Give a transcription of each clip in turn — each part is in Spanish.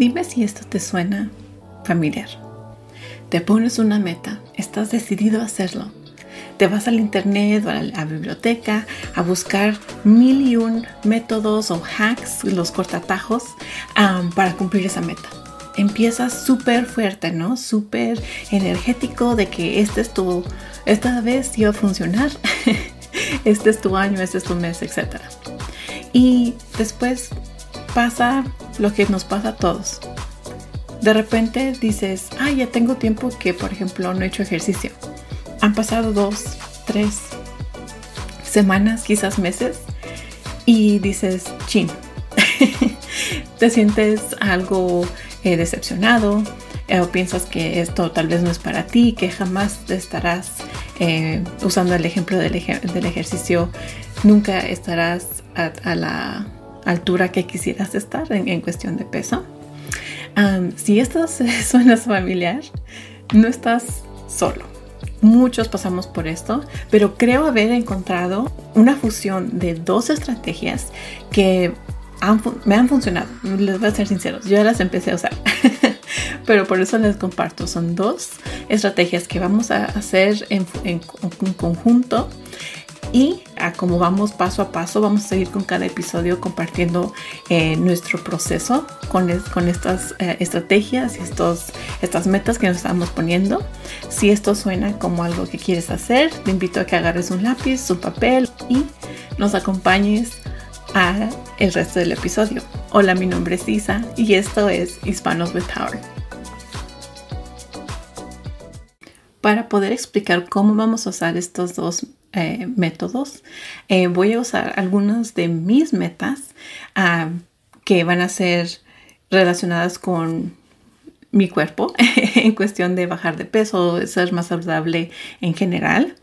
Dime si esto te suena familiar. Te pones una meta, estás decidido a hacerlo. Te vas al internet o a la biblioteca a buscar mil y un métodos o hacks, los cortatajos, para cumplir esa meta. Empiezas súper fuerte, ¿no? Súper energético de que este es tu, esta vez iba a funcionar. este es tu año, este es tu mes, etc. Y después pasa lo que nos pasa a todos. De repente dices, ah, ya tengo tiempo que, por ejemplo, no he hecho ejercicio. Han pasado dos, tres semanas, quizás meses, y dices, chin, te sientes algo eh, decepcionado eh, o piensas que esto tal vez no es para ti, que jamás estarás eh, usando el ejemplo del, ejercicio, nunca estarás a la altura que quisieras estar en, cuestión de peso. si esto suena familiar, no estás solo. Muchos pasamos por esto, pero creo haber encontrado una fusión de dos estrategias que me han funcionado. Les voy a ser sinceros, yo las empecé a usar, pero por eso les comparto. Son dos estrategias que vamos a hacer en, en conjunto y a como vamos paso a paso, vamos a seguir con cada episodio compartiendo eh, nuestro proceso con, con estas eh, estrategias y estos, estas metas que nos estamos poniendo. Si esto suena como algo que quieres hacer, te invito a que agarres un lápiz, un papel y nos acompañes a el resto del episodio. Hola, mi nombre es Isa y esto es Hispanos with Power. Para poder explicar cómo vamos a usar estos dos eh, métodos. Eh, voy a usar algunas de mis metas ah, que van a ser relacionadas con mi cuerpo en cuestión de bajar de peso, ser más saludable en general.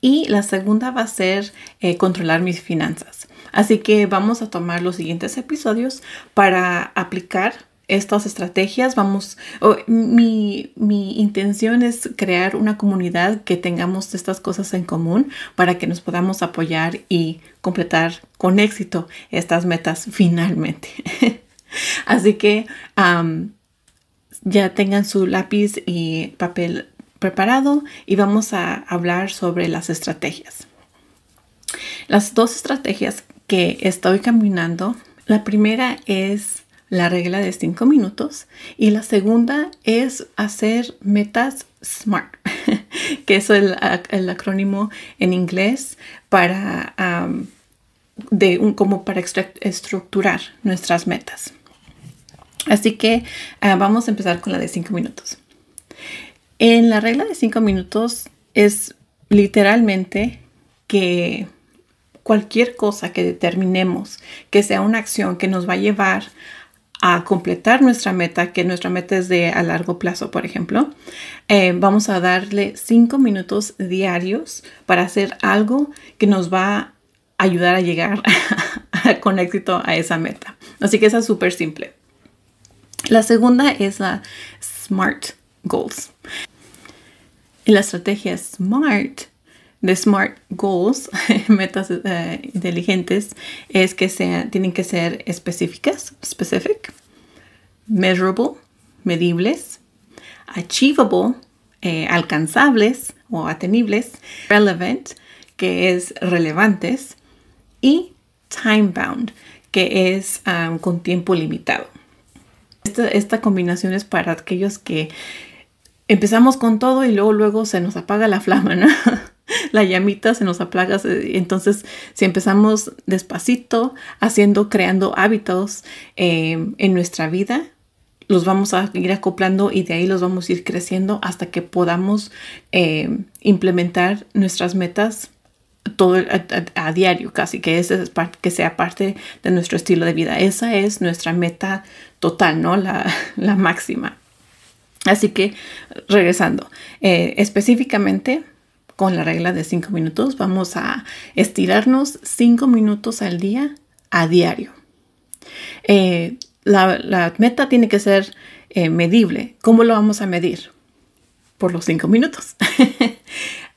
Y la segunda va a ser eh, controlar mis finanzas. Así que vamos a tomar los siguientes episodios para aplicar estas estrategias. Vamos, mi, intención es crear una comunidad que tengamos estas cosas en común para que nos podamos apoyar y completar con éxito estas metas finalmente. Así que ya tengan su lápiz y papel preparado y vamos a hablar sobre las estrategias. Las dos estrategias que estoy caminando, la primera es la regla de 5 minutos y la segunda es hacer metas SMART, que es el, acrónimo en inglés para, de un, como para estructurar nuestras metas. Así que ah, vamos a empezar con la de 5 minutos. En la regla de 5 minutos es literalmente que cualquier cosa que determinemos que sea una acción que nos va a llevar a completar nuestra meta, que nuestra meta es de a largo plazo, por ejemplo, eh, vamos a darle cinco minutos diarios para hacer algo que nos va a ayudar a llegar con éxito a esa meta. Así que esa es súper simple. La segunda es la SMART Goals. La estrategia SMART de SMART Goals, metas eh, inteligentes, es que sean, tienen que ser específicas, specific, measurable, medibles, achievable, eh, alcanzables o atenibles, relevant, que es relevantes, y time bound, que es um, con tiempo limitado. Esta, esta combinación es para aquellos que empezamos con todo y luego luego se nos apaga la flama, ¿no? La llamita se nos aplaga. Entonces, si empezamos despacito, haciendo, creando hábitos eh, en nuestra vida, los vamos a ir acoplando y de ahí los vamos a ir creciendo hasta que podamos eh, implementar nuestras metas todo a, diario casi que ese es que sea parte de nuestro estilo de vida esa es nuestra meta total no la, la máxima así que regresando eh, específicamente con la regla de 5 minutos, vamos a estirarnos 5 minutos al día a diario. Eh, la, meta tiene que ser eh, medible. ¿Cómo lo vamos a medir? Por los 5 minutos.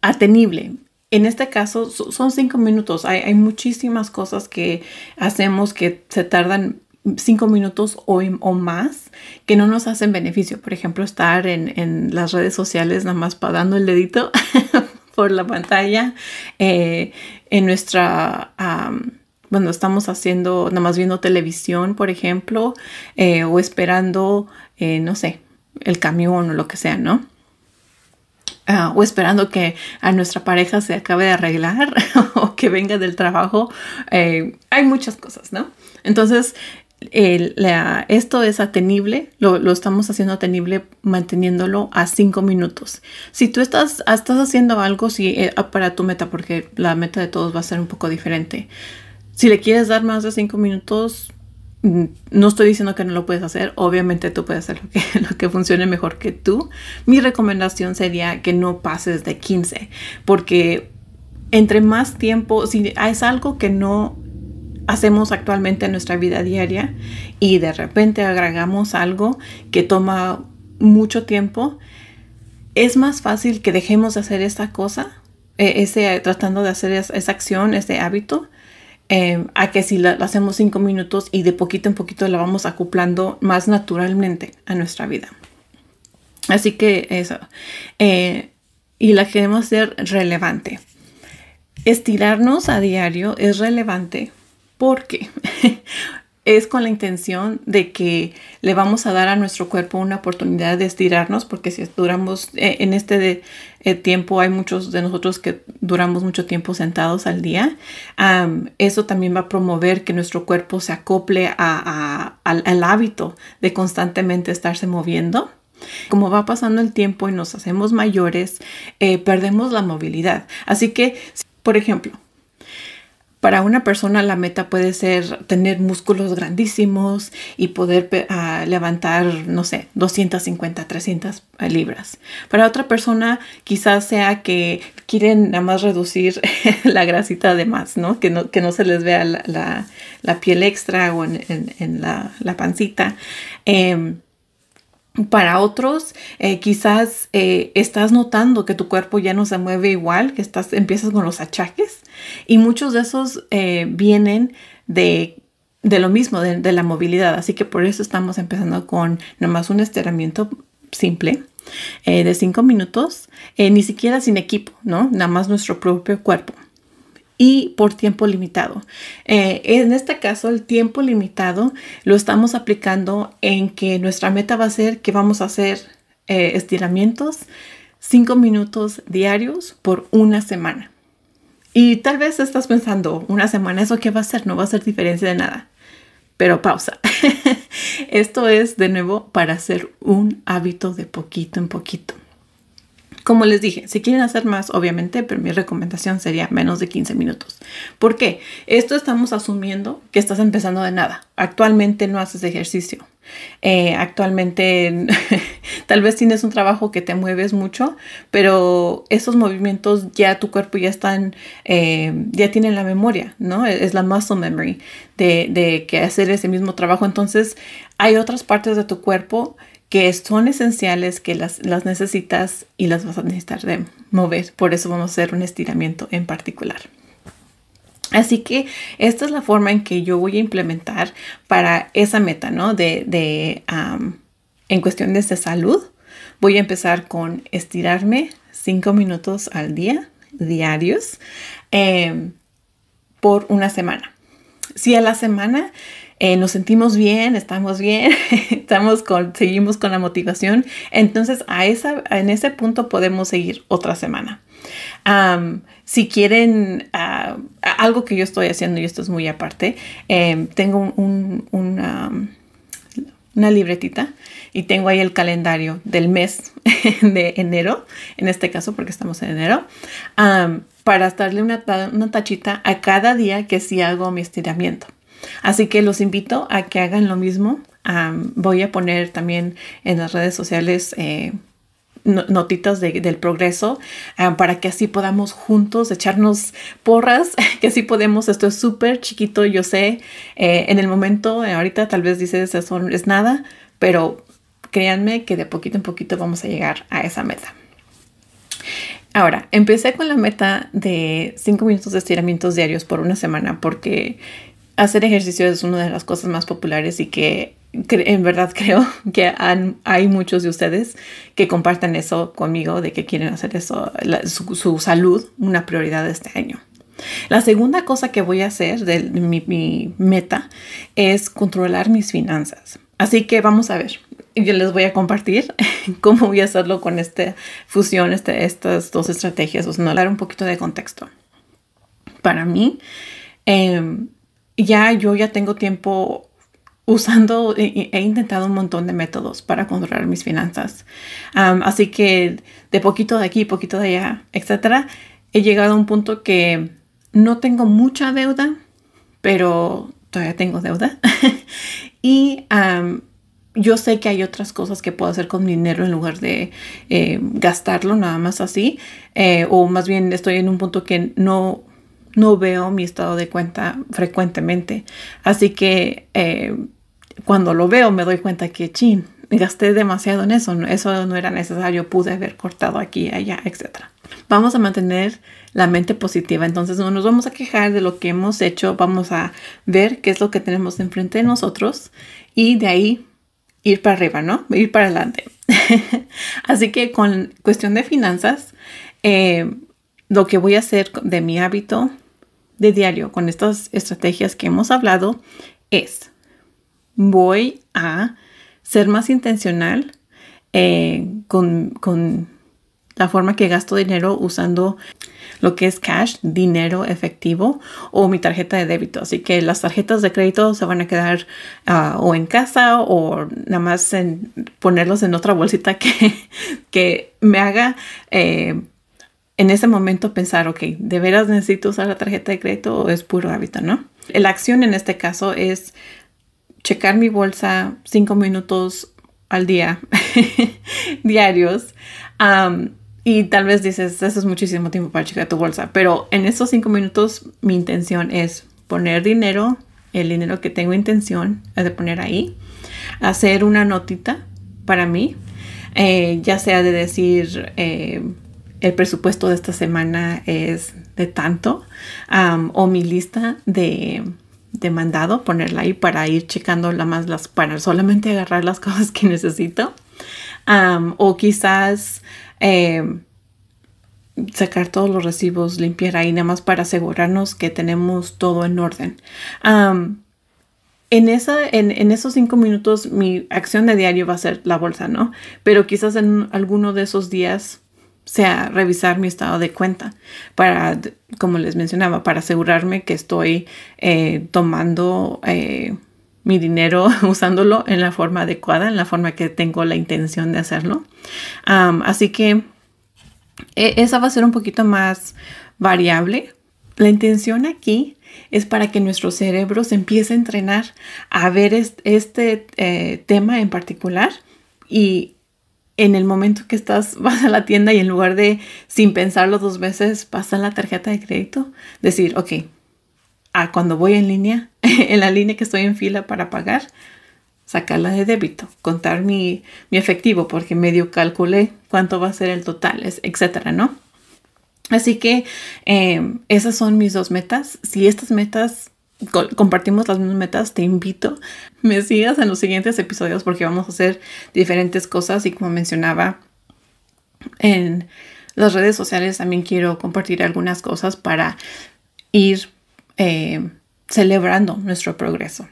atenible. En este caso son 5 minutos. Hay, hay muchísimas cosas que hacemos que se tardan cinco minutos o, o, más que no nos hacen beneficio. Por ejemplo, estar en, las redes sociales nada más dando el dedito por la pantalla, eh, en nuestra... bueno, estamos haciendo, nada más viendo televisión, por ejemplo, eh, o esperando, eh, no sé, el camión o lo que sea, ¿no? Ah, o esperando que a nuestra pareja se acabe de arreglar o que venga del trabajo. hay muchas cosas, ¿no? Entonces, esto es atenible, lo, estamos haciendo atenible manteniéndolo a cinco minutos. Si tú estás, estás haciendo algo si, eh, para tu meta, porque la meta de todos va a ser un poco diferente. Si le quieres dar más de cinco minutos, mm, no estoy diciendo que no lo puedes hacer, obviamente tú puedes hacer lo lo que funcione mejor que tú. Mi recomendación sería que no pases de 15, porque entre más tiempo, si es algo que no hacemos actualmente en nuestra vida diaria y de repente agregamos algo que toma mucho tiempo, es más fácil que dejemos de hacer esta cosa, e, ese, tratando de hacer esa, acción, ese hábito, em, a que si la, hacemos cinco minutos y de poquito en poquito la vamos acoplando más naturalmente a nuestra vida. Así que eso. Eh, y la queremos hacer relevante. Estirarnos a diario es relevante porque es con la intención de que le vamos a dar a nuestro cuerpo una oportunidad de estirarnos, porque si duramos eh, en este eh, tiempo, hay muchos de nosotros que duramos mucho tiempo sentados al día. eso también va a promover que nuestro cuerpo se acople al, hábito de constantemente estarse moviendo. Como va pasando el tiempo y nos hacemos mayores, eh, perdemos la movilidad. Así que, por ejemplo, para una persona la meta puede ser tener músculos grandísimos y poder ah, levantar, no sé, 250, 300 libras. Para otra persona quizás sea que quieren nada más reducir la grasita de más, ¿no? Que no, que no se les vea la, piel extra o en, la, pancita. Em, para otros, eh, quizás eh, estás notando que tu cuerpo ya no se mueve igual, que estás, empiezas con los achaques y muchos de esos eh, vienen de, lo mismo, de, la movilidad. Así que por eso estamos empezando con nomás un estiramiento simple de cinco minutos, ni siquiera sin equipo, ¿no? Nada más nuestro propio cuerpo y por tiempo limitado. Eh, en este caso, el tiempo limitado lo estamos aplicando en que nuestra meta va a ser que vamos a hacer eh, estiramientos cinco minutos diarios por una semana. Y tal vez estás pensando, una semana, ¿eso qué va a ser? No va a hacer diferencia de nada. Pero pausa. Esto es de nuevo para hacer un hábito de poquito en poquito. Como les dije, si quieren hacer más, obviamente, pero mi recomendación sería menos de 15 minutos. ¿Por qué? Esto estamos asumiendo que estás empezando de nada. Actualmente no haces ejercicio. Eh, actualmente tal vez tienes un trabajo que te mueves mucho, pero esos movimientos ya tu cuerpo ya están, eh, ya tienen la memoria, ¿no? Es la muscle memory de, de que hacer ese mismo trabajo. Entonces hay otras partes de tu cuerpo que son esenciales, que las, necesitas y las vas a necesitar de mover. Por eso vamos a hacer un estiramiento en particular. Así que esta es la forma en que yo voy a implementar para esa meta, ¿no? De, de en cuestiones de salud, voy a empezar con estirarme cinco minutos al día, diarios, em, por una semana. Si a la semana eh, nos sentimos bien, estamos bien, estamos con, seguimos con la motivación, entonces a esa, en ese punto podemos seguir otra semana. si quieren ah, algo que yo estoy haciendo y esto es muy aparte, em, tengo una, libretita y tengo ahí el calendario del mes de enero, en este caso porque estamos en enero, para darle una, una, tachita a cada día que sí hago mi estiramiento. Así que los invito a que hagan lo mismo. voy a poner también en las redes sociales eh, notitas del progreso para que así podamos juntos echarnos porras, que así podemos, esto es súper chiquito, yo sé, eh, en el momento, ahorita tal vez dices eso es nada, pero créanme que de poquito en poquito vamos a llegar a esa meta. Ahora, empecé con la meta de 5 minutos de estiramientos diarios por una semana porque hacer ejercicio es una de las cosas más populares y que en verdad creo que hay muchos de ustedes que compartan eso conmigo, de que quieren hacer eso, su, salud, una prioridad este año. La segunda cosa que voy a hacer de mi, meta es controlar mis finanzas. Así que vamos a ver. Yo les voy a compartir cómo voy a hacerlo con esta fusión, este, estas dos estrategias, o sea, hablar un poquito de contexto. Para mí, em, ya yo ya tengo tiempo usando, he, intentado un montón de métodos para controlar mis finanzas. así que de poquito de aquí, poquito de allá, etcétera, he llegado a un punto que no tengo mucha deuda, pero todavía tengo deuda. y yo sé que hay otras cosas que puedo hacer con mi dinero en lugar de eh, gastarlo nada más así. Eh, o más bien estoy en un punto que no no veo mi estado de cuenta frecuentemente. Así que eh, cuando lo veo me doy cuenta que, chin, gasté demasiado en eso, eso no era necesario, pude haber cortado aquí, allá, etc. Vamos a mantener la mente positiva, entonces no nos vamos a quejar de lo que hemos hecho, vamos a ver qué es lo que tenemos enfrente de nosotros y de ahí ir para arriba, ¿no? Ir para adelante. Así que con cuestión de finanzas, eh, lo que voy a hacer de mi hábito de diario con estas estrategias que hemos hablado es, voy a ser más intencional eh, con, la forma que gasto dinero usando lo que es cash, dinero efectivo o mi tarjeta de débito. Así que las tarjetas de crédito se van a quedar ah, o en casa o nada más en ponerlos en otra bolsita que, que me haga eh, en ese momento pensar, ok, ¿de veras necesito usar la tarjeta de crédito o es puro hábito, no? La acción en este caso es checar mi bolsa cinco minutos al día, diarios. y tal vez dices, eso es muchísimo tiempo para checar tu bolsa, pero en esos cinco minutos mi intención es poner dinero, el dinero que tengo intención de poner ahí, hacer una notita para mí, eh, ya sea de decir, eh, el presupuesto de esta semana es de tanto o mi lista de, mandado, ponerla ahí para ir checando la más las, para solamente agarrar las cosas que necesito. o quizás em, sacar todos los recibos, limpiar ahí nada más para asegurarnos que tenemos todo en orden. en, esa, en, en, esos cinco minutos mi acción de diario va a ser la bolsa, ¿no? Pero quizás en alguno de esos días sea revisar mi estado de cuenta para, como les mencionaba, para asegurarme que estoy eh, tomando eh, mi dinero, usándolo en la forma adecuada, en la forma que tengo la intención de hacerlo. así que e, esa va a ser un poquito más variable. La intención aquí es para que nuestro cerebro se empiece a entrenar a ver este, eh, tema en particular y en el momento que estás, vas a la tienda y en lugar de, sin pensarlo dos veces, pasar la tarjeta de crédito, decir, ok, a cuando voy en línea, en la línea que estoy en fila para pagar, sacarla de débito, contar mi, efectivo, porque medio calculé cuánto va a ser el total, etcétera, ¿no? Así que eh, esas son mis dos metas. Si estas metas compartimos las mismas metas, te invito me sigas en los siguientes episodios porque vamos a hacer diferentes cosas y como mencionaba en las redes sociales también quiero compartir algunas cosas para ir eh, celebrando nuestro progreso.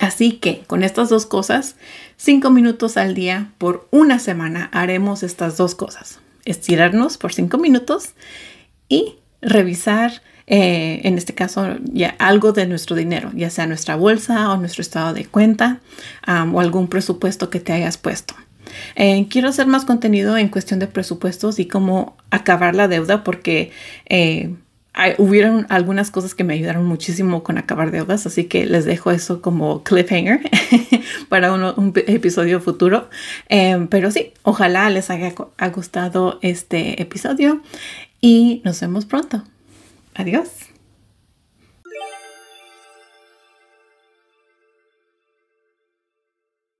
Así que con estas dos cosas, cinco minutos al día por una semana haremos estas dos cosas. Estirarnos por cinco minutos y revisar eh, en este caso, ya algo de nuestro dinero, ya sea nuestra bolsa o nuestro estado de cuenta o algún presupuesto que te hayas puesto. Eh, quiero hacer más contenido en cuestión de presupuestos y cómo acabar la deuda porque eh, hubieron algunas cosas que me ayudaron muchísimo con acabar deudas, así que les dejo eso como cliffhanger para un episodio futuro. pero sí, ojalá les haya gustado este episodio y nos vemos pronto. Adiós.